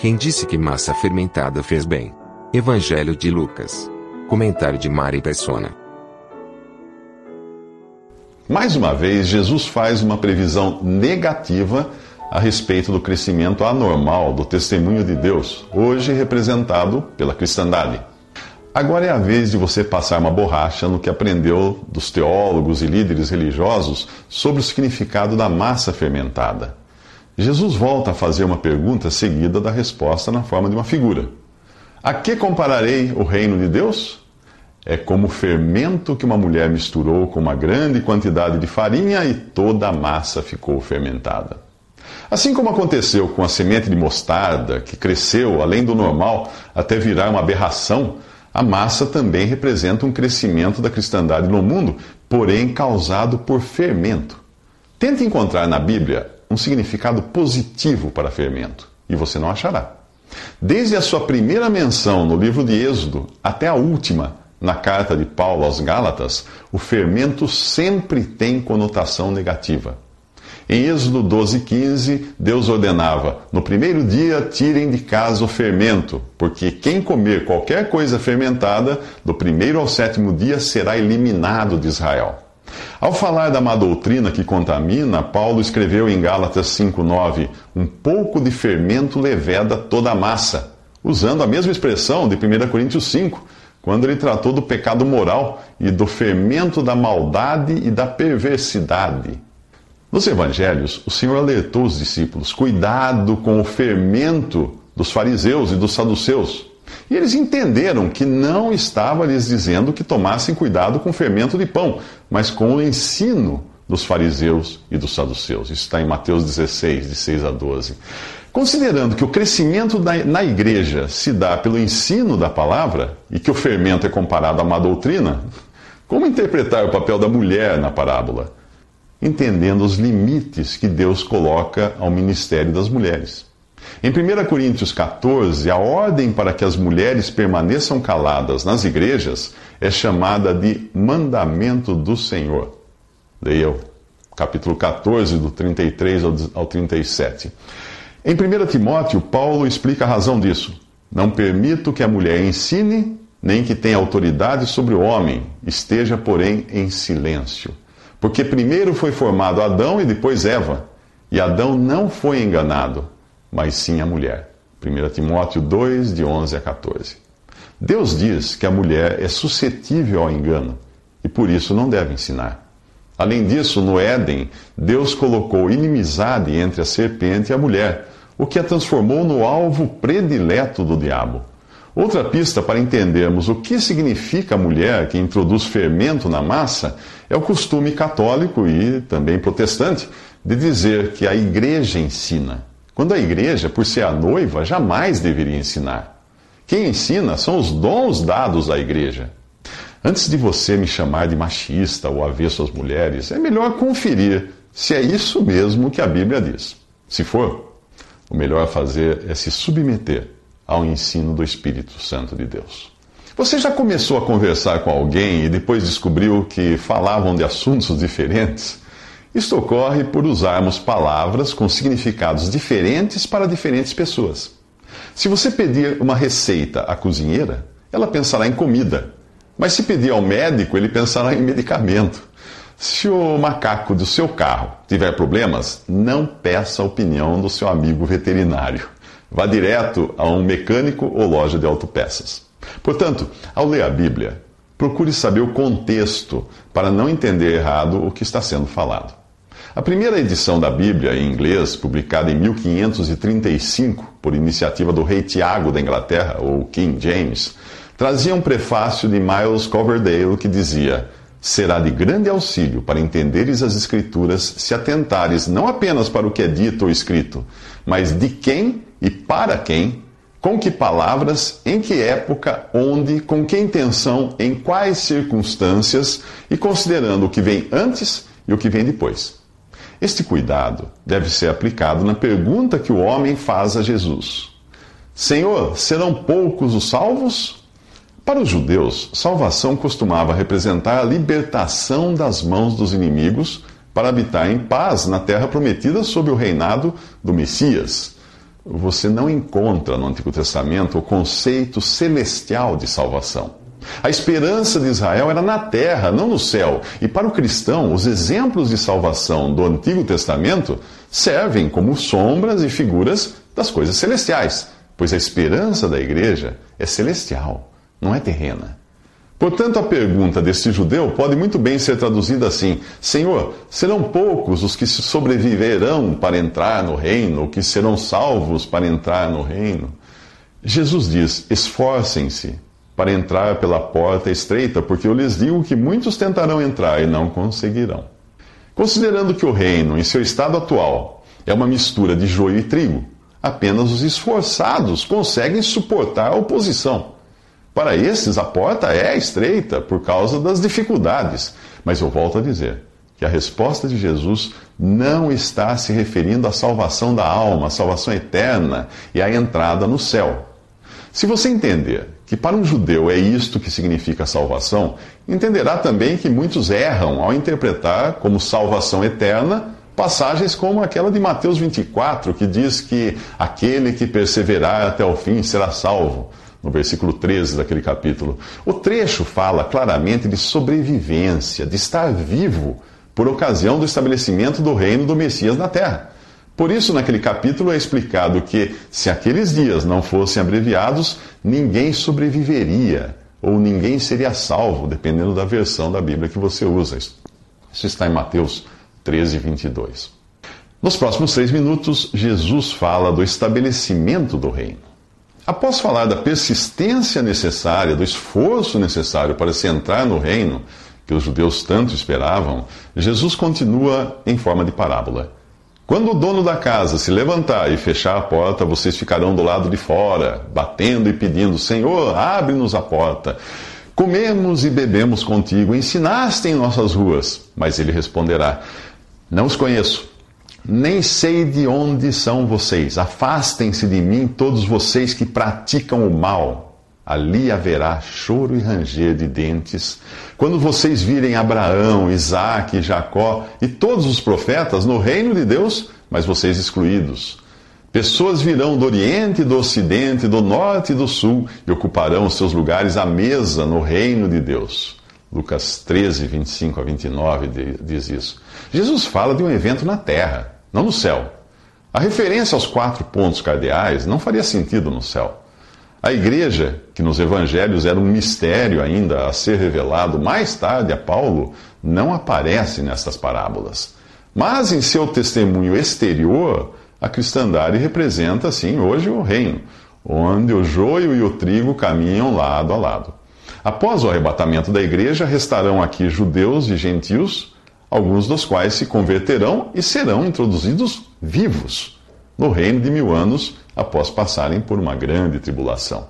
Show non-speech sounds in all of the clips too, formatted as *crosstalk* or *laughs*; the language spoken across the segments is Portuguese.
Quem disse que massa fermentada fez bem? Evangelho de Lucas. Comentário de Mari Persona. Mais uma vez, Jesus faz uma previsão negativa a respeito do crescimento anormal do testemunho de Deus, hoje representado pela cristandade. Agora é a vez de você passar uma borracha no que aprendeu dos teólogos e líderes religiosos sobre o significado da massa fermentada. Jesus volta a fazer uma pergunta seguida da resposta na forma de uma figura. A que compararei o reino de Deus? É como o fermento que uma mulher misturou com uma grande quantidade de farinha e toda a massa ficou fermentada. Assim como aconteceu com a semente de mostarda, que cresceu além do normal até virar uma aberração, a massa também representa um crescimento da cristandade no mundo, porém causado por fermento. Tente encontrar na Bíblia um significado positivo para fermento, e você não achará. Desde a sua primeira menção no livro de Êxodo até a última, na carta de Paulo aos Gálatas, o fermento sempre tem conotação negativa. Em Êxodo 12,15, Deus ordenava: No primeiro dia tirem de casa o fermento, porque quem comer qualquer coisa fermentada, do primeiro ao sétimo dia será eliminado de Israel. Ao falar da má doutrina que contamina, Paulo escreveu em Gálatas 5,9: Um pouco de fermento leveda toda a massa, usando a mesma expressão de 1 Coríntios 5 quando ele tratou do pecado moral e do fermento da maldade e da perversidade. Nos evangelhos, o Senhor alertou os discípulos: cuidado com o fermento dos fariseus e dos saduceus. E eles entenderam que não estava lhes dizendo que tomassem cuidado com o fermento de pão, mas com o ensino dos fariseus e dos saduceus. Isso está em Mateus 16, de 6 a 12. Considerando que o crescimento na igreja se dá pelo ensino da palavra e que o fermento é comparado a má doutrina, como interpretar o papel da mulher na parábola? Entendendo os limites que Deus coloca ao ministério das mulheres. Em 1 Coríntios 14, a ordem para que as mulheres permaneçam caladas nas igrejas é chamada de mandamento do Senhor. Leia capítulo 14, do 33 ao 37. Em 1 Timóteo, Paulo explica a razão disso. Não permito que a mulher ensine, nem que tenha autoridade sobre o homem, esteja, porém, em silêncio. Porque primeiro foi formado Adão e depois Eva, e Adão não foi enganado, mas sim a mulher. 1 Timóteo 2, de 11 a 14. Deus diz que a mulher é suscetível ao engano e por isso não deve ensinar. Além disso, no Éden, Deus colocou inimizade entre a serpente e a mulher, o que a transformou no alvo predileto do diabo. Outra pista para entendermos o que significa a mulher que introduz fermento na massa é o costume católico e também protestante de dizer que a igreja ensina, quando a igreja, por ser a noiva, jamais deveria ensinar. Quem ensina são os dons dados à igreja. Antes de você me chamar de machista ou avesso às mulheres, é melhor conferir se é isso mesmo que a Bíblia diz. Se for, o melhor a fazer é se submeter ao ensino do Espírito Santo de Deus. Você já começou a conversar com alguém e depois descobriu que falavam de assuntos diferentes? Isto ocorre por usarmos palavras com significados diferentes para diferentes pessoas. Se você pedir uma receita à cozinheira, ela pensará em comida mas se pedir ao médico, ele pensará em medicamento. Se o macaco do seu carro tiver problemas, não peça a opinião do seu amigo veterinário. Vá direto a um mecânico ou loja de autopeças. Portanto, ao ler a Bíblia, procure saber o contexto para não entender errado o que está sendo falado. A primeira edição da Bíblia em inglês, publicada em 1535 por iniciativa do rei Tiago da Inglaterra, ou King James, trazia um prefácio de Miles Coverdale que dizia: será de grande auxílio para entenderes as Escrituras se atentares não apenas para o que é dito ou escrito, mas de quem e para quem, com que palavras, em que época, onde, com que intenção, em quais circunstâncias e considerando o que vem antes e o que vem depois. Este cuidado deve ser aplicado na pergunta que o homem faz a Jesus: Senhor, serão poucos os salvos? Para os judeus, salvação costumava representar a libertação das mãos dos inimigos para habitar em paz na terra prometida sob o reinado do Messias. Você não encontra no Antigo Testamento o conceito celestial de salvação. A esperança de Israel era na terra, não no céu. E para o cristão, os exemplos de salvação do Antigo Testamento servem como sombras e figuras das coisas celestiais, pois a esperança da igreja é celestial, não é terrena. Portanto, a pergunta deste judeu pode muito bem ser traduzida assim: Senhor, serão poucos os que sobreviverão para entrar no reino, ou que serão salvos para entrar no reino? Jesus diz: esforcem-se para entrar pela porta estreita, porque eu lhes digo que muitos tentarão entrar e não conseguirão. Considerando que o reino, em seu estado atual, é uma mistura de joio e trigo, apenas os esforçados conseguem suportar a oposição. Para esses, a porta é estreita por causa das dificuldades. Mas eu volto a dizer que a resposta de Jesus não está se referindo à salvação da alma, à salvação eterna e à entrada no céu. Se você entender que para um judeu é isto que significa salvação, entenderá também que muitos erram ao interpretar como salvação eterna passagens como aquela de Mateus 24, que diz que aquele que perseverar até o fim será salvo, no versículo 13 daquele capítulo. O trecho fala claramente de sobrevivência, de estar vivo por ocasião do estabelecimento do reino do Messias na terra. Por isso, naquele capítulo é explicado que, se aqueles dias não fossem abreviados, ninguém sobreviveria, ou ninguém seria salvo, dependendo da versão da Bíblia que você usa. Isso está em Mateus 13, 22. Nos próximos três minutos, Jesus fala do estabelecimento do reino. Após falar da persistência necessária, do esforço necessário para se entrar no reino que os judeus tanto esperavam, Jesus continua em forma de parábola. Quando o dono da casa se levantar e fechar a porta, vocês ficarão do lado de fora, batendo e pedindo: Senhor, abre-nos a porta. Comemos e bebemos contigo, ensinaste em nossas ruas. Mas ele responderá: Não os conheço, nem sei de onde são vocês. Afastem-se de mim, todos vocês que praticam o mal ali haverá choro e ranger de dentes. Quando vocês virem Abraão, Isaac, Jacó e todos os profetas no reino de Deus, mas vocês excluídos. Pessoas virão do Oriente, do Ocidente, do Norte e do Sul e ocuparão seus lugares à mesa no reino de Deus. Lucas 13, 25 a 29 diz isso. Jesus fala de um evento na terra, não no céu. A referência aos quatro pontos cardeais não faria sentido no céu. A igreja, que nos evangelhos era um mistério ainda a ser revelado mais tarde a Paulo, não aparece nestas parábolas. Mas em seu testemunho exterior, a cristandade representa, sim, hoje o reino, onde o joio e o trigo caminham lado a lado. Após o arrebatamento da igreja, restarão aqui judeus e gentios, alguns dos quais se converterão e serão introduzidos vivos no reino de mil anos após passarem por uma grande tribulação.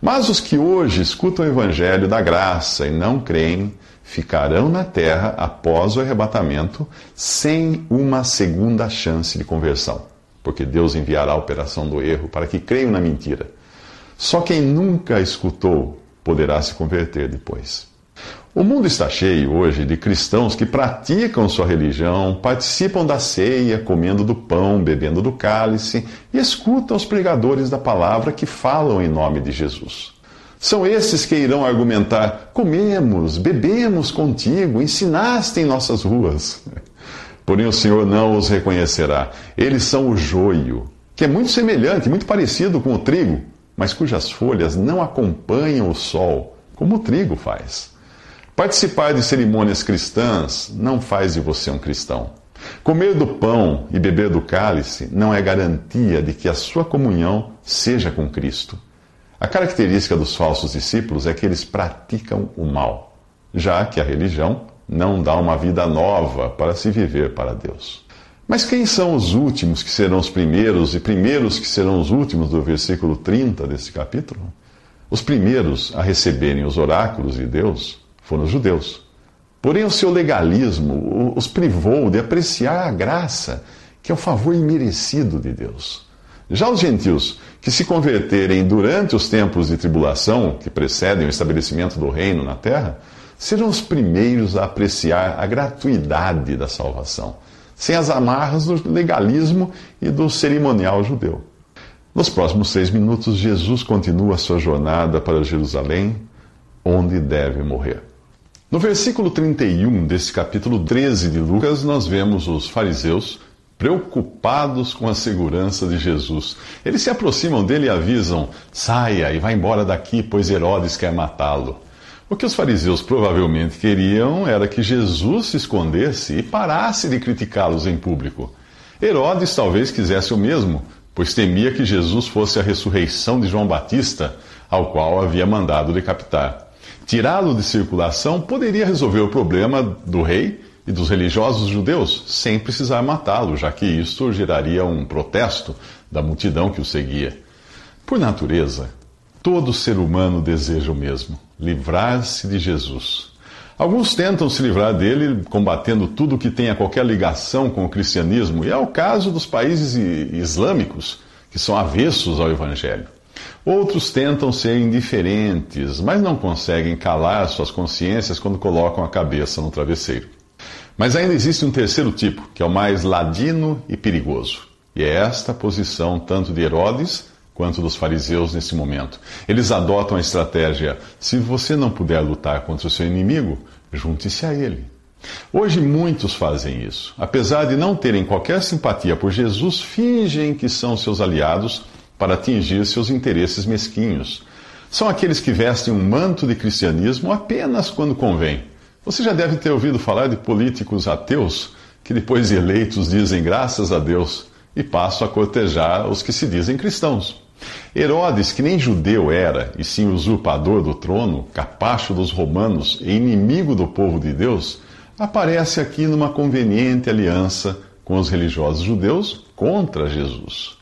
Mas os que hoje escutam o evangelho da graça e não creem, ficarão na terra após o arrebatamento sem uma segunda chance de conversão, porque Deus enviará a operação do erro para que creiam na mentira. Só quem nunca escutou poderá se converter depois. O mundo está cheio hoje de cristãos que praticam sua religião, participam da ceia, comendo do pão, bebendo do cálice e escutam os pregadores da palavra que falam em nome de Jesus. São esses que irão argumentar: comemos, bebemos contigo, ensinaste em nossas ruas. *laughs* Porém, o Senhor não os reconhecerá. Eles são o joio, que é muito semelhante, muito parecido com o trigo, mas cujas folhas não acompanham o sol, como o trigo faz. Participar de cerimônias cristãs não faz de você um cristão. Comer do pão e beber do cálice não é garantia de que a sua comunhão seja com Cristo. A característica dos falsos discípulos é que eles praticam o mal, já que a religião não dá uma vida nova para se viver para Deus. Mas quem são os últimos que serão os primeiros e primeiros que serão os últimos do versículo 30 desse capítulo? Os primeiros a receberem os oráculos de Deus foram os judeus. Porém, o seu legalismo os privou de apreciar a graça, que é o favor imerecido de Deus. Já os gentios, que se converterem durante os tempos de tribulação que precedem o estabelecimento do reino na terra, serão os primeiros a apreciar a gratuidade da salvação, sem as amarras do legalismo e do cerimonial judeu. Nos próximos seis minutos, Jesus continua a sua jornada para Jerusalém, onde deve morrer. No versículo 31 desse capítulo 13 de Lucas, nós vemos os fariseus preocupados com a segurança de Jesus. Eles se aproximam dele e avisam: saia e vá embora daqui, pois Herodes quer matá-lo. O que os fariseus provavelmente queriam era que Jesus se escondesse e parasse de criticá-los em público. Herodes talvez quisesse o mesmo, pois temia que Jesus fosse a ressurreição de João Batista, ao qual havia mandado decapitar. Tirá-lo de circulação poderia resolver o problema do rei e dos religiosos judeus, sem precisar matá-lo, já que isto geraria um protesto da multidão que o seguia. Por natureza, todo ser humano deseja o mesmo: livrar-se de Jesus. Alguns tentam se livrar dele combatendo tudo que tenha qualquer ligação com o cristianismo, e é o caso dos países islâmicos, que são avessos ao evangelho. Outros tentam ser indiferentes, mas não conseguem calar suas consciências quando colocam a cabeça no travesseiro. Mas ainda existe um terceiro tipo, que é o mais ladino e perigoso. E é esta posição tanto de Herodes quanto dos fariseus nesse momento. Eles adotam a estratégia: se você não puder lutar contra o seu inimigo, junte-se a ele. Hoje muitos fazem isso. Apesar de não terem qualquer simpatia por Jesus, fingem que são seus aliados para atingir seus interesses mesquinhos. São aqueles que vestem um manto de cristianismo apenas quando convém. Você já deve ter ouvido falar de políticos ateus que, depois de eleitos, dizem graças a Deus e passam a cortejar os que se dizem cristãos. Herodes, que nem judeu era, e sim usurpador do trono, capacho dos romanos e inimigo do povo de Deus, aparece aqui numa conveniente aliança com os religiosos judeus contra Jesus.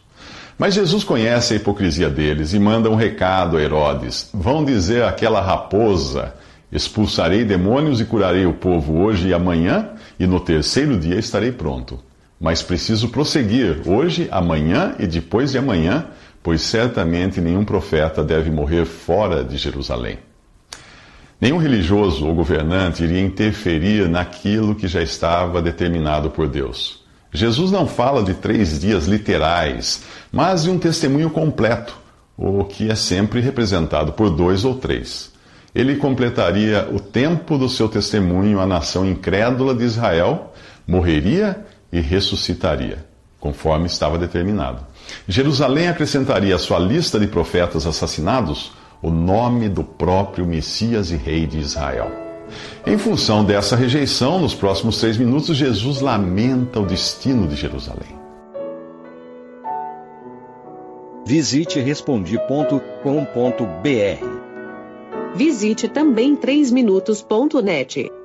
Mas Jesus conhece a hipocrisia deles e manda um recado a Herodes: Vão dizer àquela raposa: Expulsarei demônios e curarei o povo hoje e amanhã, e no terceiro dia estarei pronto. Mas preciso prosseguir hoje, amanhã e depois de amanhã, pois certamente nenhum profeta deve morrer fora de Jerusalém. Nenhum religioso ou governante iria interferir naquilo que já estava determinado por Deus. Jesus não fala de três dias literais, mas de um testemunho completo, o que é sempre representado por dois ou três. Ele completaria o tempo do seu testemunho à nação incrédula de Israel, morreria e ressuscitaria, conforme estava determinado. Jerusalém acrescentaria à sua lista de profetas assassinados o nome do próprio Messias e Rei de Israel. Em função dessa rejeição, nos próximos três minutos, Jesus lamenta o destino de Jerusalém. Visite respondi.com.br. Visite também 3minutos.net.